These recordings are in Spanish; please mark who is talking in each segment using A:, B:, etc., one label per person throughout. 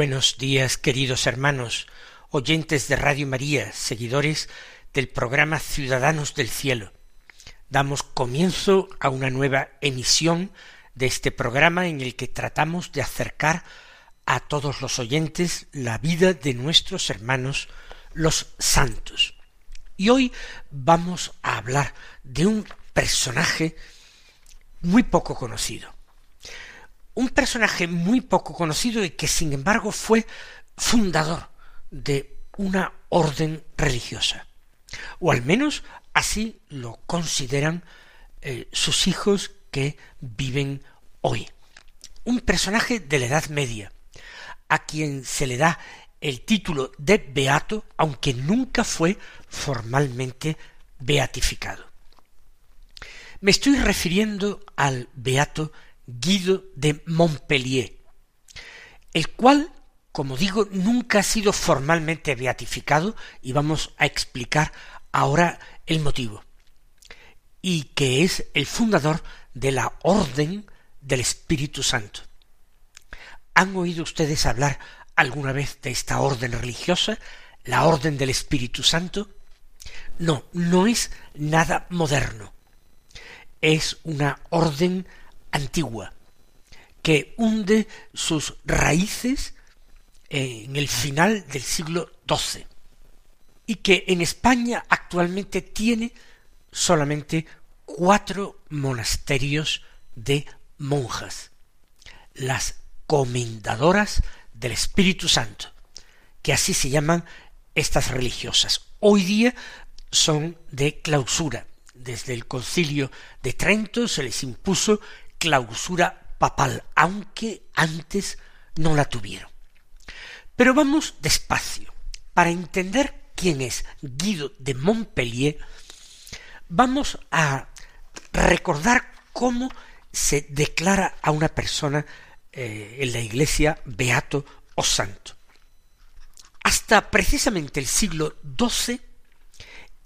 A: Buenos días, queridos hermanos, oyentes de Radio María, seguidores del programa Ciudadanos del Cielo. Damos comienzo a una nueva emisión de este programa en el que tratamos de acercar a todos los oyentes la vida de nuestros hermanos los santos. Y hoy vamos a hablar de un personaje muy poco conocido un personaje muy poco conocido y que sin embargo fue fundador de una orden religiosa, o al menos así lo consideran eh, sus hijos que viven hoy. Un personaje de la Edad Media, a quien se le da el título de beato, aunque nunca fue formalmente beatificado. Me estoy refiriendo al beato Guido de Montpellier, el cual, como digo, nunca ha sido formalmente beatificado y vamos a explicar ahora el motivo, y que es el fundador de la Orden del Espíritu Santo. ¿Han oído ustedes hablar alguna vez de esta orden religiosa, la Orden del Espíritu Santo? No, no es nada moderno. Es una orden antigua, que hunde sus raíces en el final del siglo XII y que en España actualmente tiene solamente cuatro monasterios de monjas, las comendadoras del Espíritu Santo, que así se llaman estas religiosas. Hoy día son de clausura. Desde el concilio de Trento se les impuso clausura papal, aunque antes no la tuvieron. Pero vamos despacio. Para entender quién es Guido de Montpellier, vamos a recordar cómo se declara a una persona eh, en la iglesia beato o santo. Hasta precisamente el siglo XII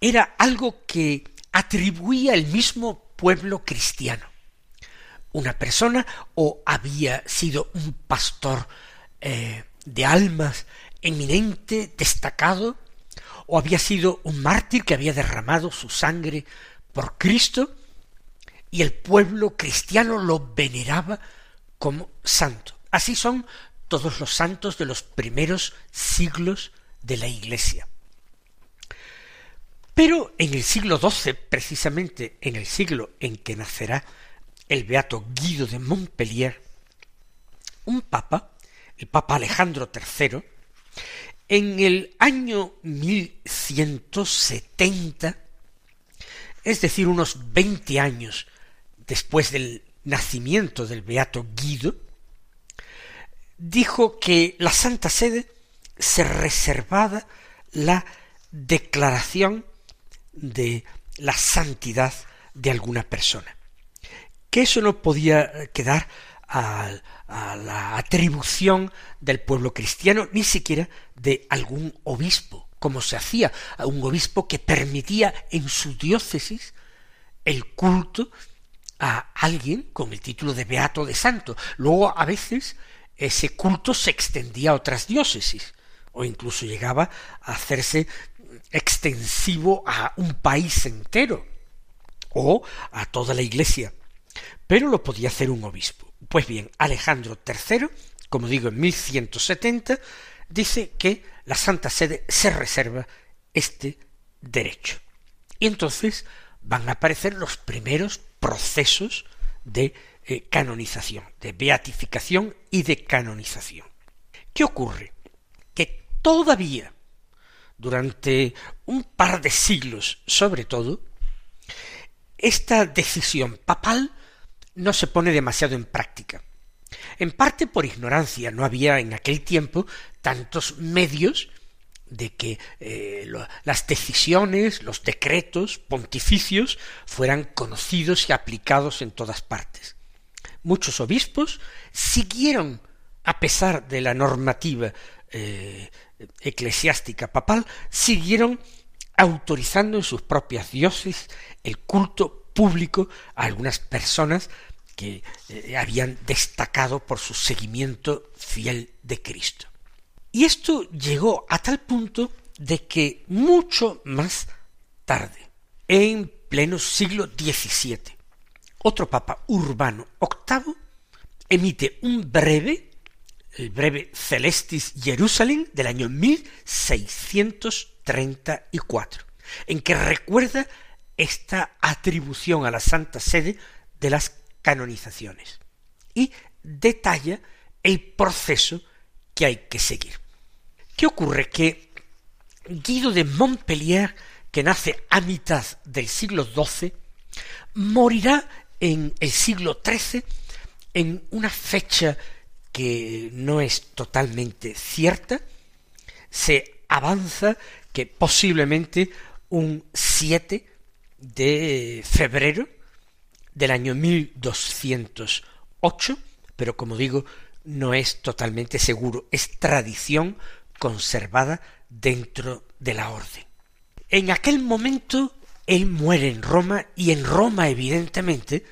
A: era algo que atribuía el mismo pueblo cristiano una persona o había sido un pastor eh, de almas eminente, destacado, o había sido un mártir que había derramado su sangre por Cristo, y el pueblo cristiano lo veneraba como santo. Así son todos los santos de los primeros siglos de la Iglesia. Pero en el siglo XII, precisamente en el siglo en que nacerá el beato Guido de Montpellier, un papa, el papa Alejandro III, en el año 1170, es decir, unos veinte años después del nacimiento del beato Guido, dijo que la Santa Sede se reservaba la declaración de la santidad de alguna persona que eso no podía quedar a, la atribución del pueblo cristiano, ni siquiera de algún obispo, como se hacía, a un obispo que permitía en su diócesis el culto a alguien con el título de beato de santo. Luego a veces ese culto se extendía a otras diócesis o incluso llegaba a hacerse extensivo a un país entero o a toda la iglesia pero lo podía hacer un obispo. Pues bien, Alejandro III, como digo, en 1170, dice que la Santa Sede se reserva este derecho. Y entonces van a aparecer los primeros procesos de eh, canonización, de beatificación y de canonización. ¿Qué ocurre? Que todavía durante un par de siglos sobre todo, esta decisión papal no se pone demasiado en práctica. En parte por ignorancia, no había en aquel tiempo tantos medios de que eh, las decisiones, los decretos pontificios fueran conocidos y aplicados en todas partes. Muchos obispos siguieron, a pesar de la normativa eh, eclesiástica papal, siguieron autorizando en sus propias dioses el culto público a algunas personas que eh, habían destacado por su seguimiento fiel de Cristo. Y esto llegó a tal punto de que mucho más tarde, en pleno siglo XVII, otro papa urbano VIII emite un breve, el breve Celestis Jerusalem del año 1634, en que recuerda esta atribución a la Santa Sede de las canonizaciones y detalla el proceso que hay que seguir. ¿Qué ocurre? Que Guido de Montpellier, que nace a mitad del siglo XII, morirá en el siglo XIII en una fecha que no es totalmente cierta, se avanza que posiblemente un 7 de febrero del año 1208, pero como digo, no es totalmente seguro, es tradición conservada dentro de la orden. En aquel momento él muere en Roma y en Roma evidentemente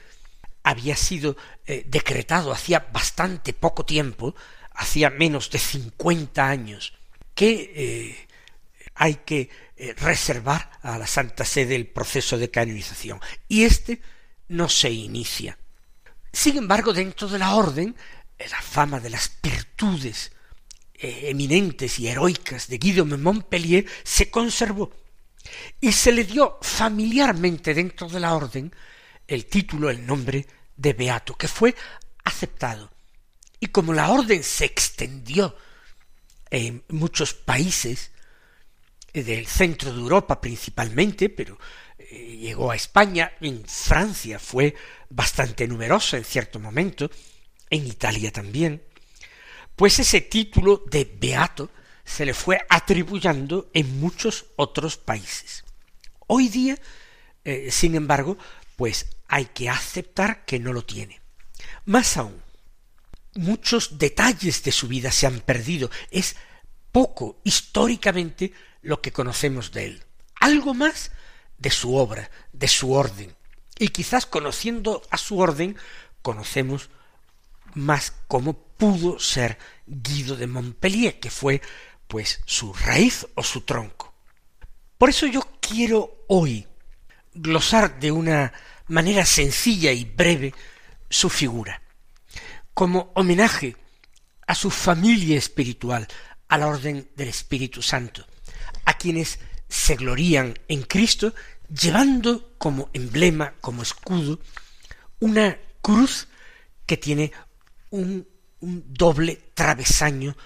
A: había sido eh, decretado hacía bastante poco tiempo, hacía menos de cincuenta años, que eh, hay que eh, reservar a la Santa Sede el proceso de canonización. Y este no se inicia. Sin embargo, dentro de la orden, la fama de las virtudes eminentes y heroicas de Guido de Montpellier se conservó y se le dio familiarmente dentro de la orden el título, el nombre de beato, que fue aceptado. Y como la orden se extendió en muchos países eh, del centro de Europa principalmente, pero eh, llegó a España, en Francia fue bastante numerosa en cierto momento, en Italia también, pues ese título de beato se le fue atribuyendo en muchos otros países. Hoy día, eh, sin embargo, pues hay que aceptar que no lo tiene. Más aún, muchos detalles de su vida se han perdido. Es poco históricamente lo que conocemos de él. Algo más de su obra, de su orden. Y quizás conociendo a su orden, conocemos más cómo pudo ser Guido de Montpellier, que fue pues su raíz o su tronco. Por eso yo quiero hoy glosar de una manera sencilla y breve su figura, como homenaje a su familia espiritual, a la orden del Espíritu Santo, a quienes se glorían en Cristo, llevando como emblema, como escudo, una cruz que tiene un un doble travesaño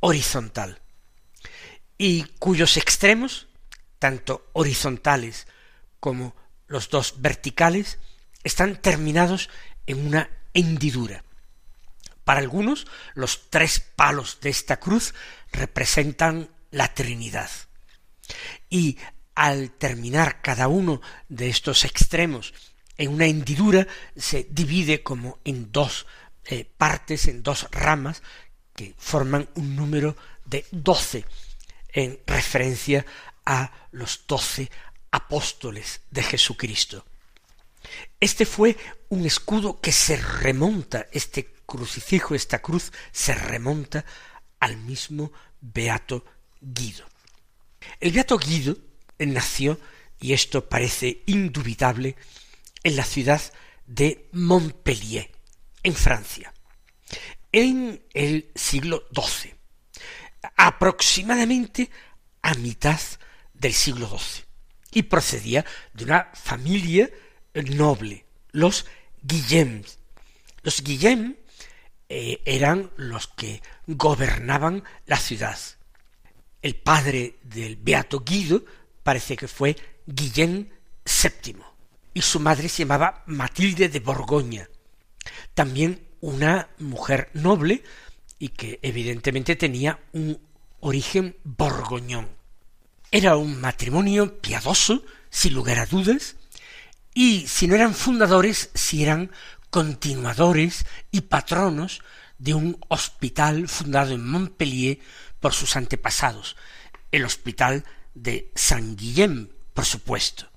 A: horizontal y cuyos extremos, tanto horizontales como los dos verticales, están terminados en una hendidura. Para algunos, los tres palos de esta cruz representan la Trinidad. Y al terminar cada uno de estos extremos en una hendidura, se divide como en dos eh, partes, en dos ramas, que forman un número de doce, en referencia a los doce apóstoles de Jesucristo. Este fue un escudo que se remonta, este crucifijo, esta cruz, se remonta al mismo Beato Guido. El Beato Guido nació, y esto parece indubitable, en la ciudad de Montpellier, en Francia, en el siglo XII, aproximadamente a mitad del siglo XII, y procedía de una familia noble, los Guillem. Los Guillem eh, eran los que gobernaban la ciudad. El padre del beato Guido parece que fue Guillén VII y su madre se llamaba Matilde de Borgoña, también una mujer noble y que evidentemente tenía un origen borgoñón. Era un matrimonio piadoso, sin lugar a dudas, y si no eran fundadores, si eran continuadores y patronos de un hospital fundado en Montpellier por sus antepasados, el hospital de San Guillem, por supuesto.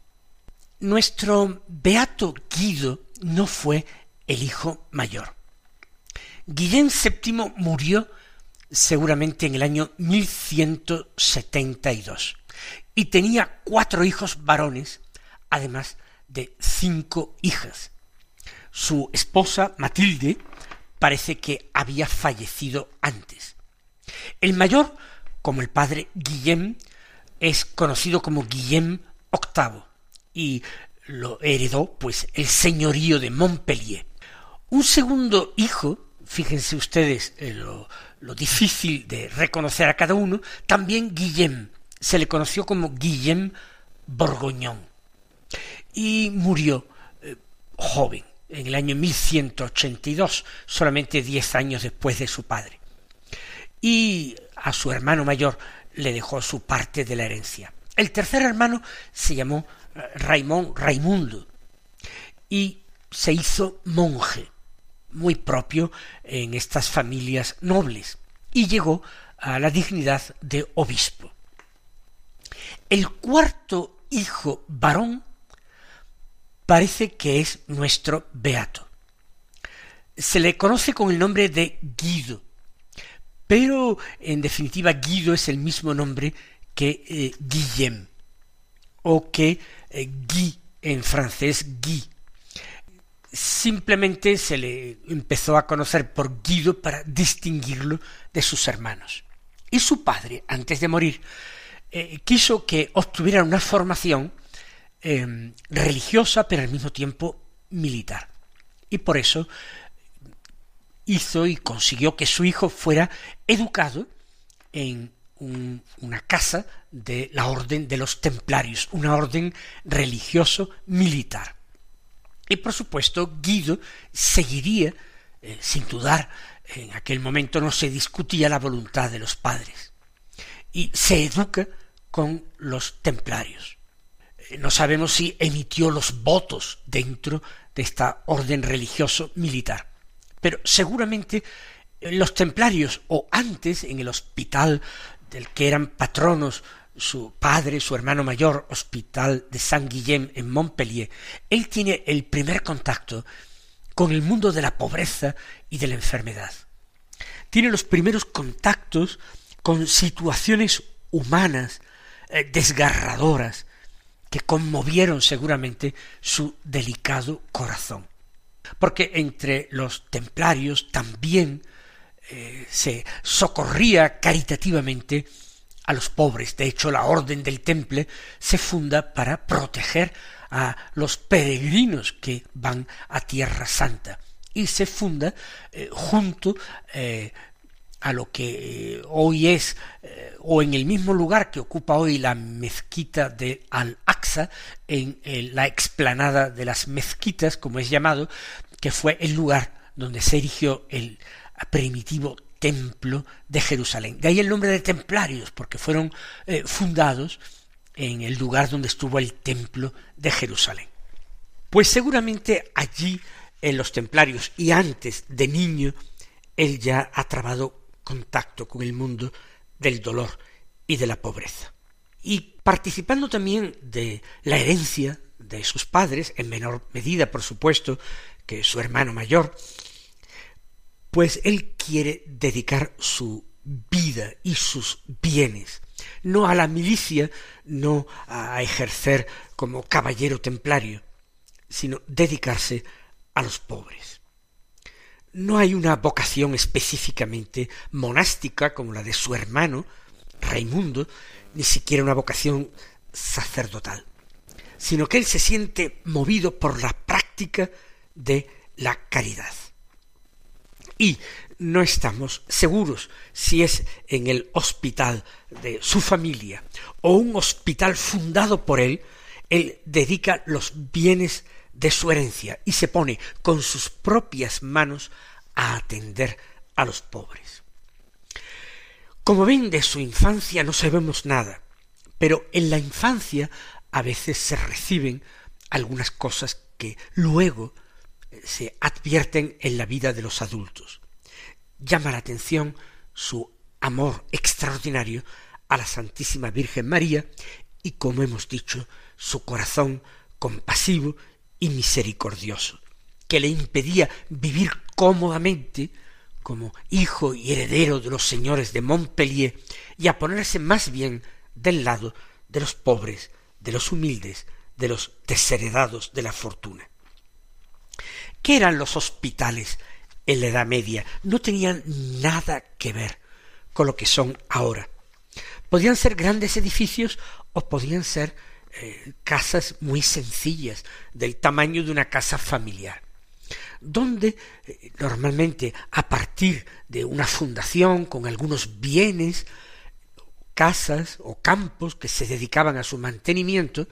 A: Nuestro beato Guido no fue el hijo mayor. Guillén VII murió seguramente en el año 1172 y tenía cuatro hijos varones, además de cinco hijas. Su esposa Matilde parece que había fallecido antes. El mayor, como el padre Guillem, es conocido como Guillem VIII y lo heredó pues el señorío de Montpellier. Un segundo hijo, fíjense ustedes eh, lo, lo, difícil de reconocer a cada uno, también Guillem, se le conoció como Guillem Borgoñón, y murió eh, joven, en el año 1182, solamente diez años después de su padre. Y a su hermano mayor le dejó su parte de la herencia. El tercer hermano se llamó eh, Raimón Raimundo y se hizo monje muy propio en estas familias nobles, y llegó a la dignidad de obispo. El cuarto hijo varón parece que es nuestro beato. Se le conoce con el nombre de Guido, pero en definitiva Guido es el mismo nombre que eh, Guillem, o que eh, Guy en francés Guy, simplemente se le empezó a conocer por Guido para distinguirlo de sus hermanos. Y su padre, antes de morir, eh, quiso que obtuviera una formación em, religiosa, pero al mismo tiempo militar. Y por eso hizo y consiguió que su hijo fuera educado en una casa de la orden de los templarios, una orden religioso militar. Y por supuesto, Guido seguiría, eh, sin dudar, en aquel momento no se discutía la voluntad de los padres. Y se educa con los templarios. Eh, no sabemos si emitió los votos dentro de esta orden religioso militar. Pero seguramente eh, los templarios, o antes en el hospital del que eran patronos su padre, su hermano mayor, hospital de San Guillem en Montpellier, él tiene el primer contacto con el mundo de la pobreza y de la enfermedad. Tiene los primeros contactos con situaciones humanas eh, desgarradoras que conmovieron seguramente su delicado corazón. Porque entre los templarios también eh, se socorría caritativamente a los pobres. De hecho, la Orden del Temple se funda para proteger a los peregrinos que van a Tierra Santa y se funda eh, junto eh, a lo que eh, hoy es o en el mismo lugar que ocupa hoy la mezquita de Al-Aqsa en la explanada de las mezquitas como es llamado que fue el lugar donde se erigió el primitivo templo de Jerusalén. De ahí el nombre de templarios, porque fueron eh, fundados en el lugar donde estuvo el templo de Jerusalén. Pues seguramente allí, en los templarios, y antes de niño, él ya ha trabado contacto con el mundo del dolor y de la pobreza. Y participando también de la herencia de sus padres, en menor medida, por supuesto, que su hermano mayor, pues él quiere dedicar su vida y sus bienes, no a la milicia, no a ejercer como caballero templario, sino dedicarse a los pobres. No hay una vocación específicamente monástica como la de su hermano, Raimundo, ni siquiera una vocación sacerdotal, sino que él se siente movido por la práctica de la caridad. Y no estamos seguros si es en el hospital de su familia o un hospital fundado por él, él dedica los bienes de su herencia y se pone con sus propias manos a atender a los pobres. Como ven, de su infancia no sabemos nada, pero en la infancia a veces se reciben algunas cosas que luego eh, se advierten en la vida de los adultos. Llama la atención su amor extraordinario a la Santísima Virgen María y, como hemos dicho, su corazón compasivo y misericordioso, que le impedía vivir cómodamente como hijo y heredero de los señores de Montpellier y a ponerse más bien del lado de los pobres, de los humildes, de los desheredados de la fortuna. ¿Qué eran los hospitales en la Edad Media? No tenían nada que ver con lo que son ahora. Podían ser grandes edificios o podían ser casas muy sencillas, del tamaño de una casa familiar, donde eh, normalmente a partir de una fundación con algunos bienes, casas o campos que se dedicaban a su mantenimiento,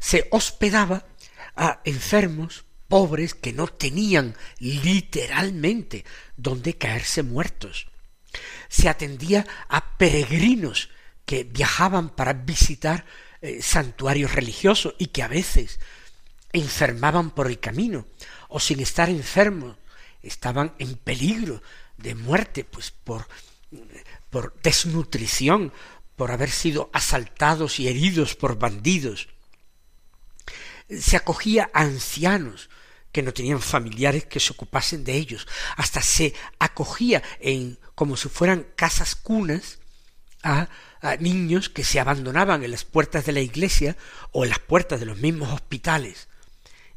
A: se hospedaba a enfermos, pobres que no tenían literalmente donde caerse muertos. Se atendía a peregrinos que viajaban para visitar eh, santuarios religiosos y que a veces enfermaban por el camino o sin estar enfermos estaban en peligro de muerte pues por por desnutrición por haber sido asaltados y heridos por bandidos. Se acogía a ancianos que no tenían familiares que se ocupasen de ellos. Hasta se acogía en como si fueran casas cunas a niños que se abandonaban en las puertas de la iglesia o en las puertas de los mismos hospitales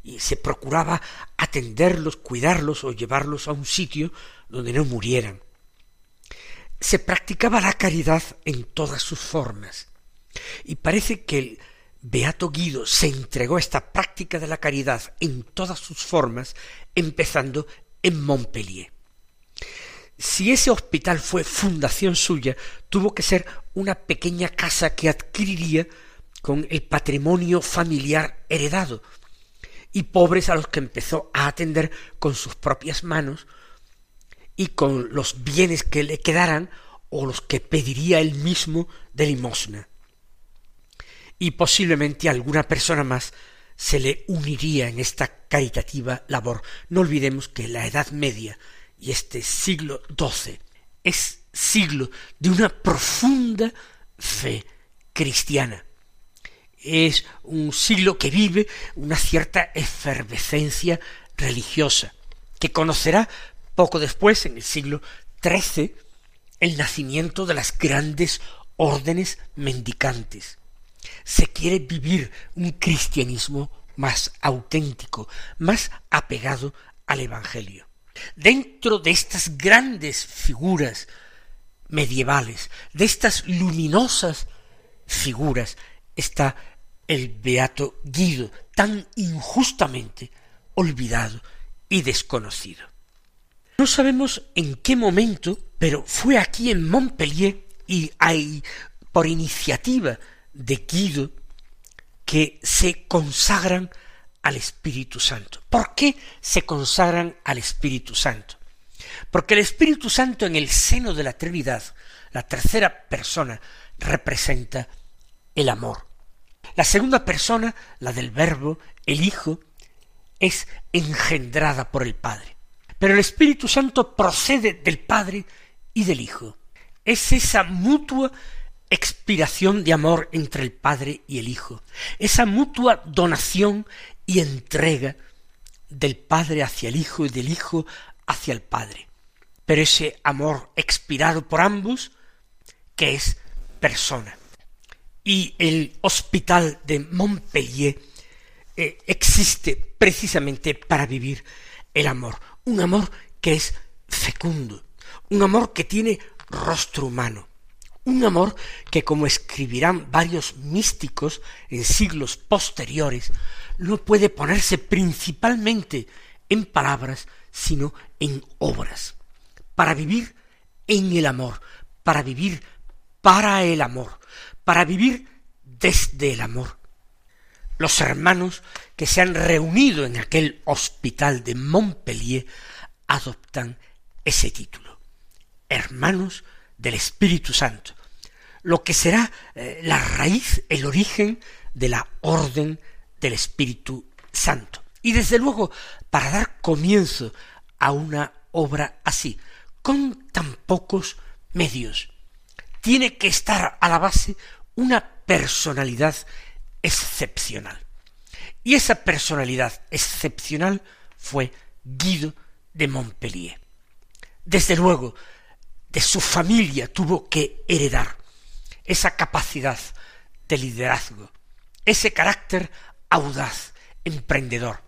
A: y se procuraba atenderlos, cuidarlos o llevarlos a un sitio donde no murieran. Se practicaba la caridad en todas sus formas y parece que el Beato Guido se entregó a esta práctica de la caridad en todas sus formas, empezando en Montpellier. Si ese hospital fue fundación suya, tuvo que ser una pequeña casa que adquiriría con el patrimonio familiar heredado, y pobres a los que empezó a atender con sus propias manos y con los bienes que le quedaran o los que pediría él mismo de limosna. Y posiblemente alguna persona más se le uniría en esta caritativa labor. No olvidemos que la Edad Media y este siglo XII es siglo de una profunda fe cristiana. Es un siglo que vive una cierta efervescencia religiosa, que conocerá poco después, en el siglo XIII, el nacimiento de las grandes órdenes mendicantes. Se quiere vivir un cristianismo más auténtico, más apegado al Evangelio. Dentro de estas grandes figuras medievales, de estas luminosas figuras, está el beato Guido, tan injustamente olvidado y desconocido. No sabemos en qué momento, pero fue aquí en Montpellier y hay por iniciativa de Guido que se consagran al Espíritu Santo. ¿Por qué se consagran al Espíritu Santo? Porque el Espíritu Santo en el seno de la Trinidad, la tercera persona, representa el amor. La segunda persona, la del Verbo, el Hijo, es engendrada por el Padre. Pero el Espíritu Santo procede del Padre y del Hijo. Es esa mutua expiración de amor entre el Padre y el Hijo, esa mutua donación y entrega del Padre hacia el Hijo y del Hijo hacia el Padre. Pero ese amor expirado por ambos, que es persona. Y el hospital de Montpellier eh, existe precisamente para vivir el amor, un amor que es fecundo, un amor que tiene rostro humano, un amor que, como escribirán varios místicos en siglos posteriores, no puede ponerse principalmente en palabras, sino en obras, para vivir en el amor, para vivir para el amor, para vivir desde el amor. Los hermanos que se han reunido en aquel hospital de Montpellier adoptan ese título, hermanos del Espíritu Santo, lo que será eh, la raíz, el origen de la orden del Espíritu Santo. Y desde luego, para dar comienzo a una obra así, con tan pocos medios, tiene que estar a la base una personalidad excepcional. Y esa personalidad excepcional fue Guido de Montpellier. Desde luego, de su familia tuvo que heredar esa capacidad de liderazgo, ese carácter audaz, emprendedor.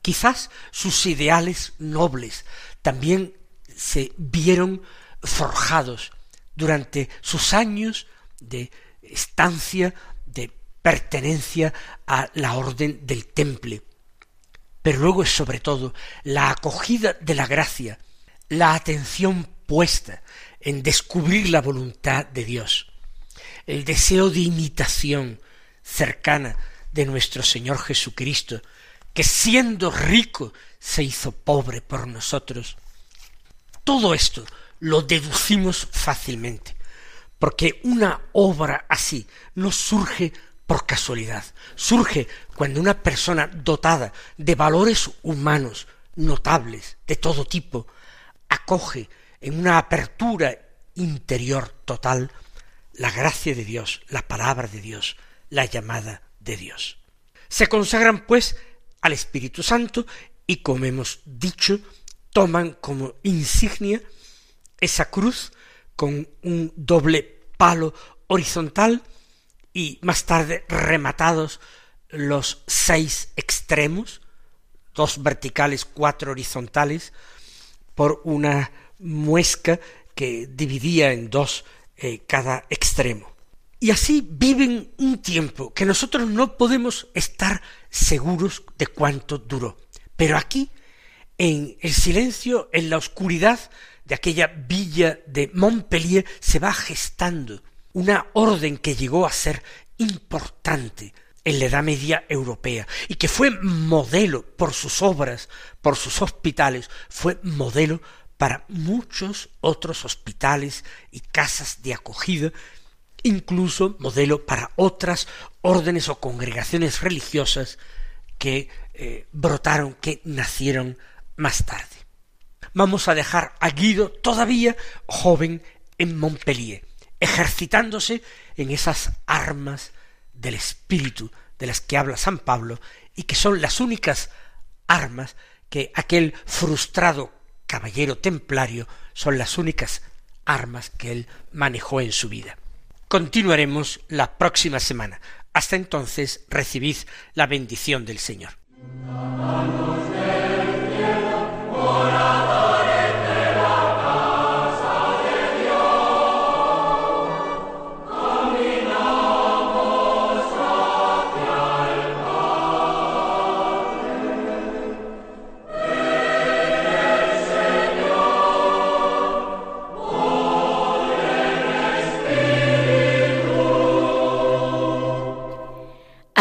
A: Quizás sus ideales nobles también se vieron forjados durante sus años de estancia, de pertenencia a la orden del temple. Pero luego es sobre todo la acogida de la gracia, la atención puesta en descubrir la voluntad de Dios, el deseo de imitación cercana de nuestro Señor Jesucristo, que siendo rico se hizo pobre por nosotros. Todo esto lo deducimos fácilmente, porque una obra así no surge por casualidad, surge cuando una persona dotada de valores humanos notables de todo tipo acoge en una apertura interior total la gracia de Dios, la palabra de Dios, la llamada de Dios. Se consagran pues al Espíritu Santo y como hemos dicho, toman como insignia esa cruz con un doble palo horizontal y más tarde rematados los seis extremos, dos verticales, cuatro horizontales, por una muesca que dividía en dos eh, cada extremo. Y así viven un tiempo que nosotros no podemos estar seguros de cuánto duró. Pero aquí, en el silencio, en la oscuridad de aquella villa de Montpellier, se va gestando una orden que llegó a ser importante en la Edad Media europea y que fue modelo por sus obras, por sus hospitales, fue modelo para muchos otros hospitales y casas de acogida, incluso modelo para otras órdenes o congregaciones religiosas que eh, brotaron, que nacieron más tarde. Vamos a dejar a Guido todavía joven en Montpellier, ejercitándose en esas armas del espíritu de las que habla San Pablo y que son las únicas armas que aquel frustrado caballero templario son las únicas armas que él manejó en su vida. Continuaremos la próxima semana. Hasta entonces recibid la bendición del Señor.